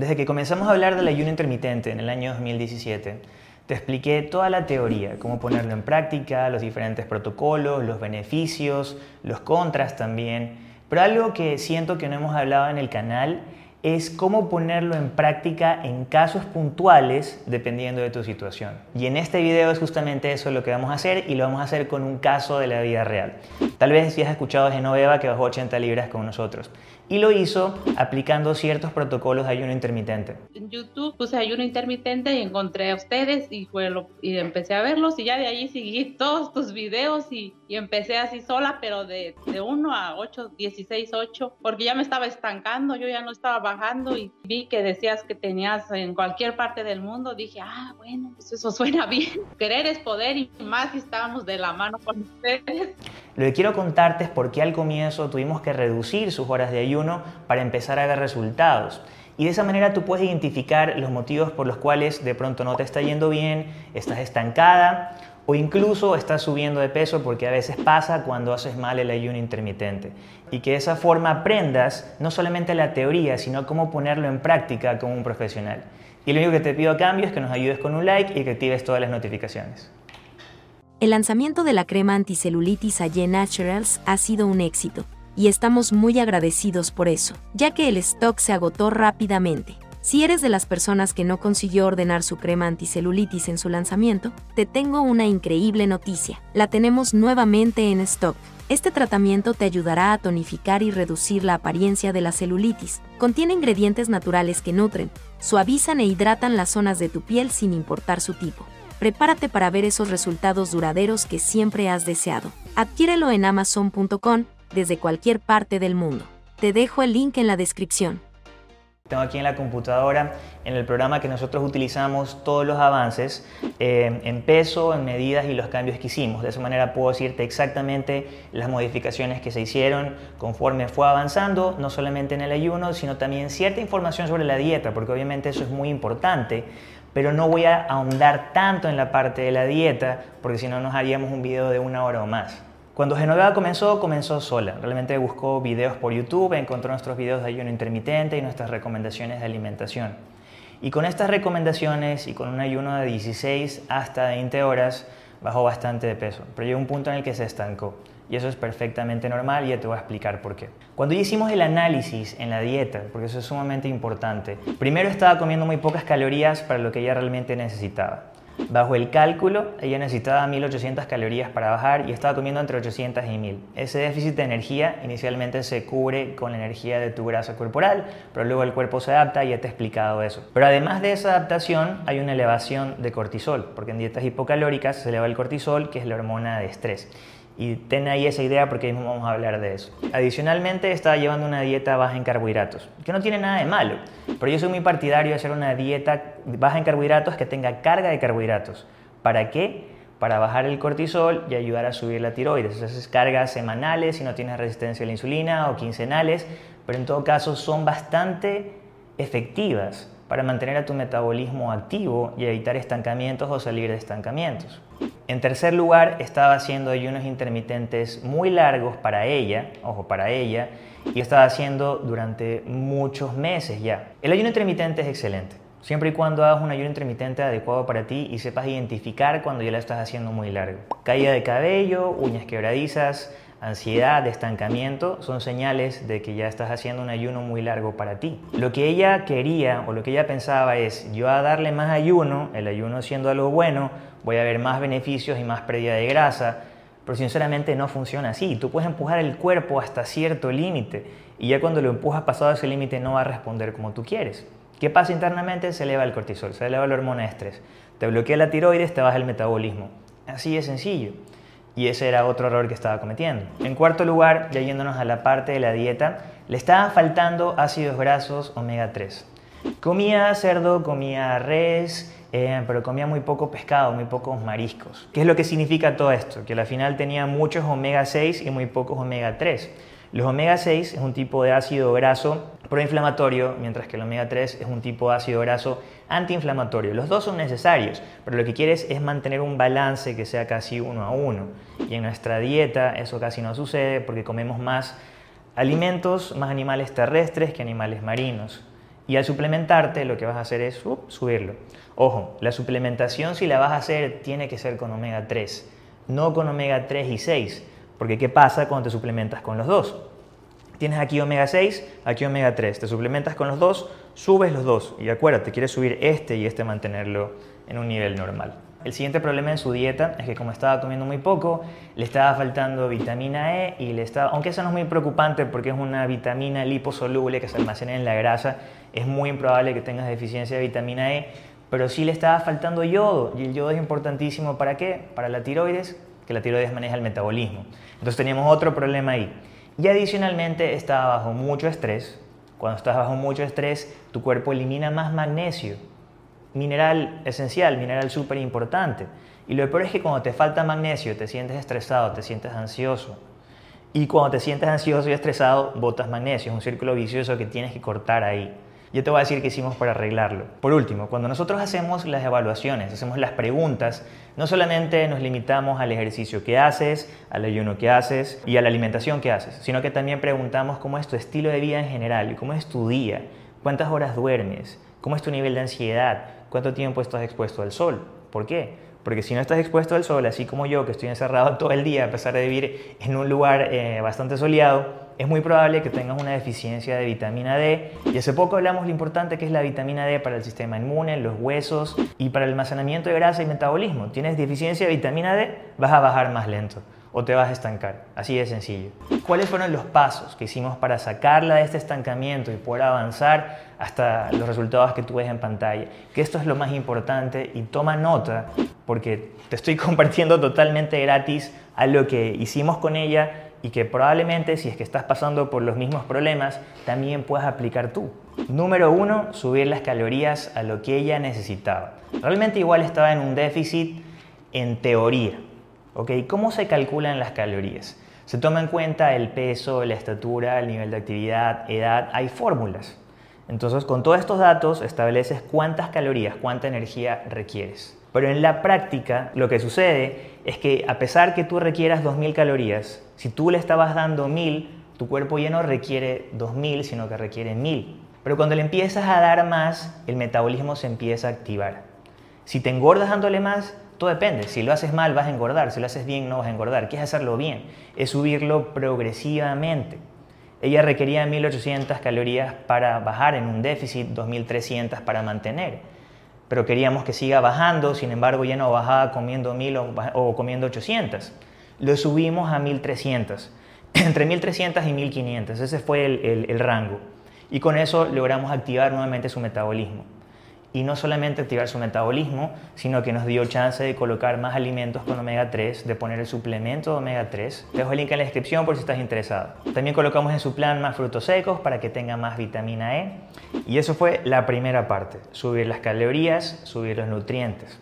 Desde que comenzamos a hablar del ayuno intermitente en el año 2017, te expliqué toda la teoría, cómo ponerlo en práctica, los diferentes protocolos, los beneficios, los contras también. Pero algo que siento que no hemos hablado en el canal es cómo ponerlo en práctica en casos puntuales dependiendo de tu situación. Y en este video es justamente eso lo que vamos a hacer y lo vamos a hacer con un caso de la vida real. Tal vez si has escuchado de Genoveva que bajó 80 libras con nosotros y lo hizo aplicando ciertos protocolos de ayuno intermitente. En YouTube puse ayuno intermitente y encontré a ustedes y, fue y empecé a verlos y ya de allí seguí todos tus videos y, y empecé así sola, pero de, de 1 a 8, 16, 8, porque ya me estaba estancando, yo ya no estaba bajando y vi que decías que tenías en cualquier parte del mundo, dije, ah, bueno, pues eso suena bien. Querer es poder y más si estábamos de la mano con ustedes. Lo que quiero contarte es por qué al comienzo tuvimos que reducir sus horas de ayuno para empezar a ver resultados. Y de esa manera tú puedes identificar los motivos por los cuales de pronto no te está yendo bien, estás estancada o incluso estás subiendo de peso porque a veces pasa cuando haces mal el ayuno intermitente. Y que de esa forma aprendas no solamente la teoría, sino cómo ponerlo en práctica como un profesional. Y lo único que te pido a cambio es que nos ayudes con un like y que actives todas las notificaciones. El lanzamiento de la crema anticelulitis Aye Naturals ha sido un éxito y estamos muy agradecidos por eso, ya que el stock se agotó rápidamente. Si eres de las personas que no consiguió ordenar su crema anticelulitis en su lanzamiento, te tengo una increíble noticia. La tenemos nuevamente en stock. Este tratamiento te ayudará a tonificar y reducir la apariencia de la celulitis. Contiene ingredientes naturales que nutren, suavizan e hidratan las zonas de tu piel sin importar su tipo. Prepárate para ver esos resultados duraderos que siempre has deseado. Adquiérelo en amazon.com desde cualquier parte del mundo. Te dejo el link en la descripción. Tengo aquí en la computadora, en el programa que nosotros utilizamos, todos los avances eh, en peso, en medidas y los cambios que hicimos. De esa manera puedo decirte exactamente las modificaciones que se hicieron conforme fue avanzando, no solamente en el ayuno, sino también cierta información sobre la dieta, porque obviamente eso es muy importante. Pero no voy a ahondar tanto en la parte de la dieta, porque si no nos haríamos un video de una hora o más. Cuando Genoveva comenzó, comenzó sola. Realmente buscó videos por YouTube, encontró nuestros videos de ayuno intermitente y nuestras recomendaciones de alimentación. Y con estas recomendaciones y con un ayuno de 16 hasta 20 horas, bajó bastante de peso. Pero llegó un punto en el que se estancó. Y eso es perfectamente normal y ya te voy a explicar por qué. Cuando hicimos el análisis en la dieta, porque eso es sumamente importante, primero estaba comiendo muy pocas calorías para lo que ella realmente necesitaba. Bajo el cálculo, ella necesitaba 1800 calorías para bajar y estaba comiendo entre 800 y 1000. Ese déficit de energía inicialmente se cubre con la energía de tu grasa corporal, pero luego el cuerpo se adapta y ya te he explicado eso. Pero además de esa adaptación, hay una elevación de cortisol, porque en dietas hipocalóricas se eleva el cortisol, que es la hormona de estrés. Y ten ahí esa idea porque mismo vamos a hablar de eso. Adicionalmente, estaba llevando una dieta baja en carbohidratos, que no tiene nada de malo, pero yo soy muy partidario de hacer una dieta baja en carbohidratos que tenga carga de carbohidratos. ¿Para qué? Para bajar el cortisol y ayudar a subir la tiroides. Esas cargas semanales si no tienes resistencia a la insulina o quincenales, pero en todo caso son bastante efectivas para mantener a tu metabolismo activo y evitar estancamientos o salir de estancamientos. En tercer lugar, estaba haciendo ayunos intermitentes muy largos para ella, ojo, para ella, y estaba haciendo durante muchos meses ya. El ayuno intermitente es excelente, siempre y cuando hagas un ayuno intermitente adecuado para ti y sepas identificar cuando ya lo estás haciendo muy largo. Caída de cabello, uñas quebradizas, ansiedad, estancamiento, son señales de que ya estás haciendo un ayuno muy largo para ti. Lo que ella quería o lo que ella pensaba es, yo a darle más ayuno, el ayuno siendo algo bueno, voy a ver más beneficios y más pérdida de grasa, pero sinceramente no funciona así. Tú puedes empujar el cuerpo hasta cierto límite y ya cuando lo empujas pasado ese límite no va a responder como tú quieres. ¿Qué pasa internamente? Se eleva el cortisol, se eleva la hormona de estrés. Te bloquea la tiroides, te baja el metabolismo. Así de sencillo. Y ese era otro error que estaba cometiendo. En cuarto lugar, ya yéndonos a la parte de la dieta, le estaban faltando ácidos grasos omega 3. Comía cerdo, comía res, eh, pero comía muy poco pescado, muy pocos mariscos. ¿Qué es lo que significa todo esto? Que al final tenía muchos omega 6 y muy pocos omega 3. Los omega 6 es un tipo de ácido graso proinflamatorio, mientras que el omega 3 es un tipo de ácido graso antiinflamatorio. Los dos son necesarios, pero lo que quieres es mantener un balance que sea casi uno a uno. Y en nuestra dieta eso casi no sucede porque comemos más alimentos, más animales terrestres que animales marinos. Y al suplementarte lo que vas a hacer es subirlo. Ojo, la suplementación si la vas a hacer tiene que ser con omega 3, no con omega 3 y 6. Porque ¿qué pasa cuando te suplementas con los dos? Tienes aquí omega 6, aquí omega 3. Te suplementas con los dos, subes los dos. Y acuérdate, quieres subir este y este mantenerlo en un nivel normal. El siguiente problema en su dieta es que como estaba comiendo muy poco, le estaba faltando vitamina E y le estaba, aunque eso no es muy preocupante porque es una vitamina liposoluble que se almacena en la grasa, es muy improbable que tengas deficiencia de vitamina E, pero sí le estaba faltando yodo y el yodo es importantísimo para qué? Para la tiroides, que la tiroides maneja el metabolismo. Entonces teníamos otro problema ahí. Y adicionalmente estaba bajo mucho estrés. Cuando estás bajo mucho estrés, tu cuerpo elimina más magnesio mineral esencial, mineral súper importante. Y lo peor es que cuando te falta magnesio, te sientes estresado, te sientes ansioso. Y cuando te sientes ansioso y estresado, botas magnesio. Es un círculo vicioso que tienes que cortar ahí. Yo te voy a decir qué hicimos para arreglarlo. Por último, cuando nosotros hacemos las evaluaciones, hacemos las preguntas, no solamente nos limitamos al ejercicio que haces, al ayuno que haces y a la alimentación que haces, sino que también preguntamos cómo es tu estilo de vida en general, cómo es tu día, cuántas horas duermes, cómo es tu nivel de ansiedad, cuánto tiempo estás expuesto al sol. ¿Por qué? Porque si no estás expuesto al sol, así como yo, que estoy encerrado todo el día a pesar de vivir en un lugar eh, bastante soleado, es muy probable que tengas una deficiencia de vitamina D. Y hace poco hablamos lo importante que es la vitamina D para el sistema inmune, los huesos y para el almacenamiento de grasa y metabolismo. Tienes deficiencia de vitamina D, vas a bajar más lento o te vas a estancar. Así de sencillo. ¿Cuáles fueron los pasos que hicimos para sacarla de este estancamiento y poder avanzar hasta los resultados que tú ves en pantalla? Que esto es lo más importante y toma nota porque te estoy compartiendo totalmente gratis a lo que hicimos con ella y que probablemente si es que estás pasando por los mismos problemas, también puedas aplicar tú. Número uno, subir las calorías a lo que ella necesitaba. Realmente igual estaba en un déficit en teoría, ¿Cómo se calculan las calorías? Se toma en cuenta el peso, la estatura, el nivel de actividad, edad, hay fórmulas. Entonces, con todos estos datos estableces cuántas calorías, cuánta energía requieres. Pero en la práctica, lo que sucede es que a pesar que tú requieras 2.000 calorías, si tú le estabas dando 1.000, tu cuerpo ya no requiere 2.000, sino que requiere 1.000. Pero cuando le empiezas a dar más, el metabolismo se empieza a activar. Si te engordas dándole más, todo depende. Si lo haces mal vas a engordar, si lo haces bien no vas a engordar. ¿Qué es hacerlo bien? Es subirlo progresivamente. Ella requería 1800 calorías para bajar en un déficit, 2300 para mantener. Pero queríamos que siga bajando, sin embargo ya no bajaba comiendo 1000 o, comiendo 800. Lo subimos a 1300, entre 1300 y 1500, ese fue el rango. Y con eso logramos activar nuevamente su metabolismo y no solamente activar su metabolismo, sino que nos dio chance de colocar más alimentos con omega 3, de poner el suplemento de omega 3. Te dejo el link en la descripción por si estás interesado. También colocamos en su plan más frutos secos para que tenga más vitamina E. Y eso fue la primera parte, subir las calorías, subir los nutrientes.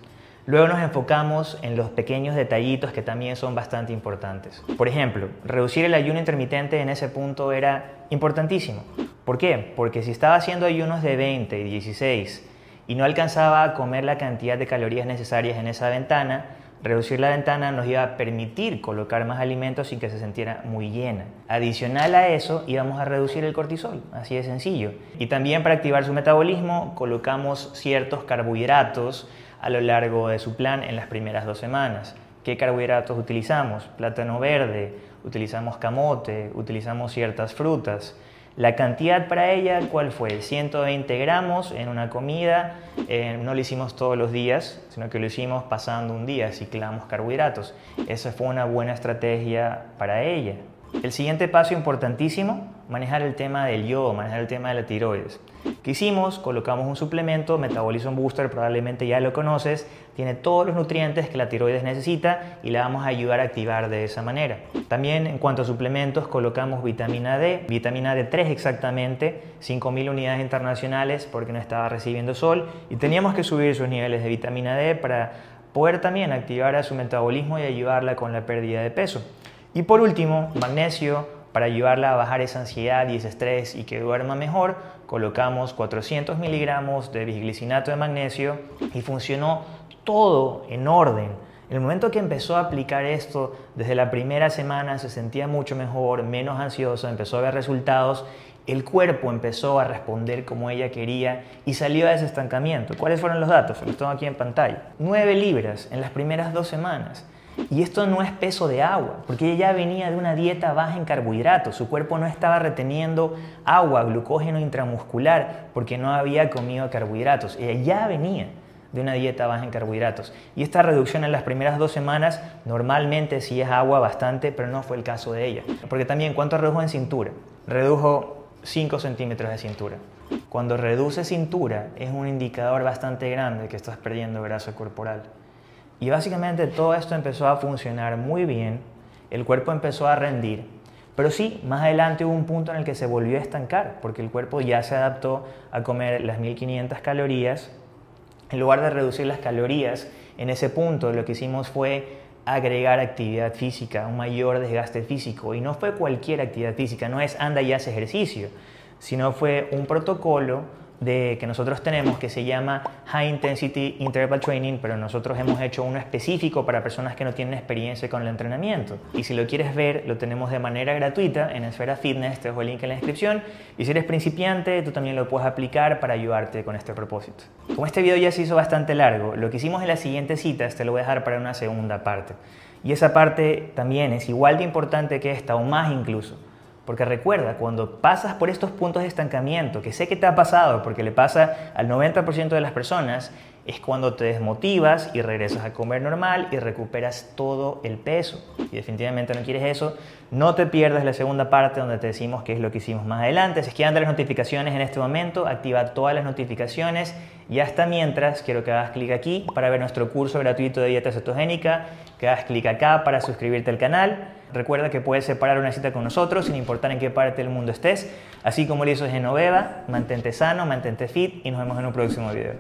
Luego nos enfocamos en los pequeños detallitos que también son bastante importantes. Por ejemplo, reducir el ayuno intermitente en ese punto era importantísimo. ¿Por qué? Porque si estaba haciendo ayunos de 20 y 16 y no alcanzaba a comer la cantidad de calorías necesarias en esa ventana, reducir la ventana nos iba a permitir colocar más alimentos sin que se sintiera muy llena. Adicional a eso, íbamos a reducir el cortisol, así de sencillo. Y también para activar su metabolismo, colocamos ciertos carbohidratos a lo largo de su plan en las primeras dos semanas. ¿Qué carbohidratos utilizamos? Plátano verde, utilizamos camote, utilizamos ciertas frutas. La cantidad para ella, ¿cuál fue? 120 gramos en una comida. Eh, no lo hicimos todos los días, sino que lo hicimos pasando un día, ciclamos carbohidratos. Esa fue una buena estrategia para ella. El siguiente paso importantísimo, manejar el tema del yodo, manejar el tema de la tiroides. ¿Qué hicimos? Colocamos un suplemento, Metabolism Booster, probablemente ya lo conoces, tiene todos los nutrientes que la tiroides necesita y la vamos a ayudar a activar de esa manera. También en cuanto a suplementos colocamos vitamina D, vitamina D3 exactamente, 5.000 unidades internacionales porque no estaba recibiendo sol y teníamos que subir sus niveles de vitamina D para poder también activar a su metabolismo y ayudarla con la pérdida de peso. Y por último, magnesio, para ayudarla a bajar esa ansiedad y ese estrés y que duerma mejor, colocamos 400 miligramos de bisglicinato de magnesio y funcionó todo en orden. En el momento que empezó a aplicar esto, desde la primera semana se sentía mucho mejor, menos ansioso, empezó a ver resultados el cuerpo empezó a responder como ella quería y salió de ese estancamiento. ¿Cuáles fueron los datos? Los tengo aquí en pantalla. 9 libras en las primeras dos semanas. Y esto no es peso de agua, porque ella ya venía de una dieta baja en carbohidratos. Su cuerpo no estaba reteniendo agua, glucógeno intramuscular, porque no había comido carbohidratos. Ella ya venía de una dieta baja en carbohidratos. Y esta reducción en las primeras dos semanas normalmente sí es agua bastante, pero no fue el caso de ella. Porque también, ¿cuánto redujo en cintura? Redujo 5 centímetros de cintura. Cuando reduce cintura es un indicador bastante grande que estás perdiendo grasa corporal. Y básicamente todo esto empezó a funcionar muy bien, el cuerpo empezó a rendir, pero sí, más adelante hubo un punto en el que se volvió a estancar, porque el cuerpo ya se adaptó a comer las 1500 calorías. En lugar de reducir las calorías, en ese punto lo que hicimos fue agregar actividad física, un mayor desgaste físico. Y no fue cualquier actividad física, no es anda y hace ejercicio, sino fue un protocolo de, que nosotros tenemos que se llama High Intensity Interval Training, pero nosotros hemos hecho uno específico para personas que no tienen experiencia con el entrenamiento. Y si lo quieres ver, lo tenemos de manera gratuita en Esfera Fitness, te dejo el link en la descripción. Y si eres principiante, tú también lo puedes aplicar para ayudarte con este propósito. Como este video ya se hizo bastante largo, lo que hicimos en las siguientes citas te lo voy a dejar para una segunda parte. Y esa parte también es igual de importante que esta, o más incluso. Porque recuerda, cuando pasas por estos puntos de estancamiento, que sé que te ha pasado, porque le pasa al 90% de las personas, es cuando te desmotivas y regresas a comer normal y recuperas todo el peso. Y definitivamente no quieres eso, no te pierdas la segunda parte donde te decimos qué es lo que hicimos más adelante. Si es que andan las notificaciones en este momento, activa todas las notificaciones y hasta mientras quiero que hagas clic aquí para ver nuestro curso gratuito de dieta cetogénica, que hagas clic acá para suscribirte al canal Recuerda que puedes separar una cita con nosotros sin importar en qué parte del mundo estés, así como lo hizo Genoveva. Mantente sano, mantente fit y nos vemos en un próximo video.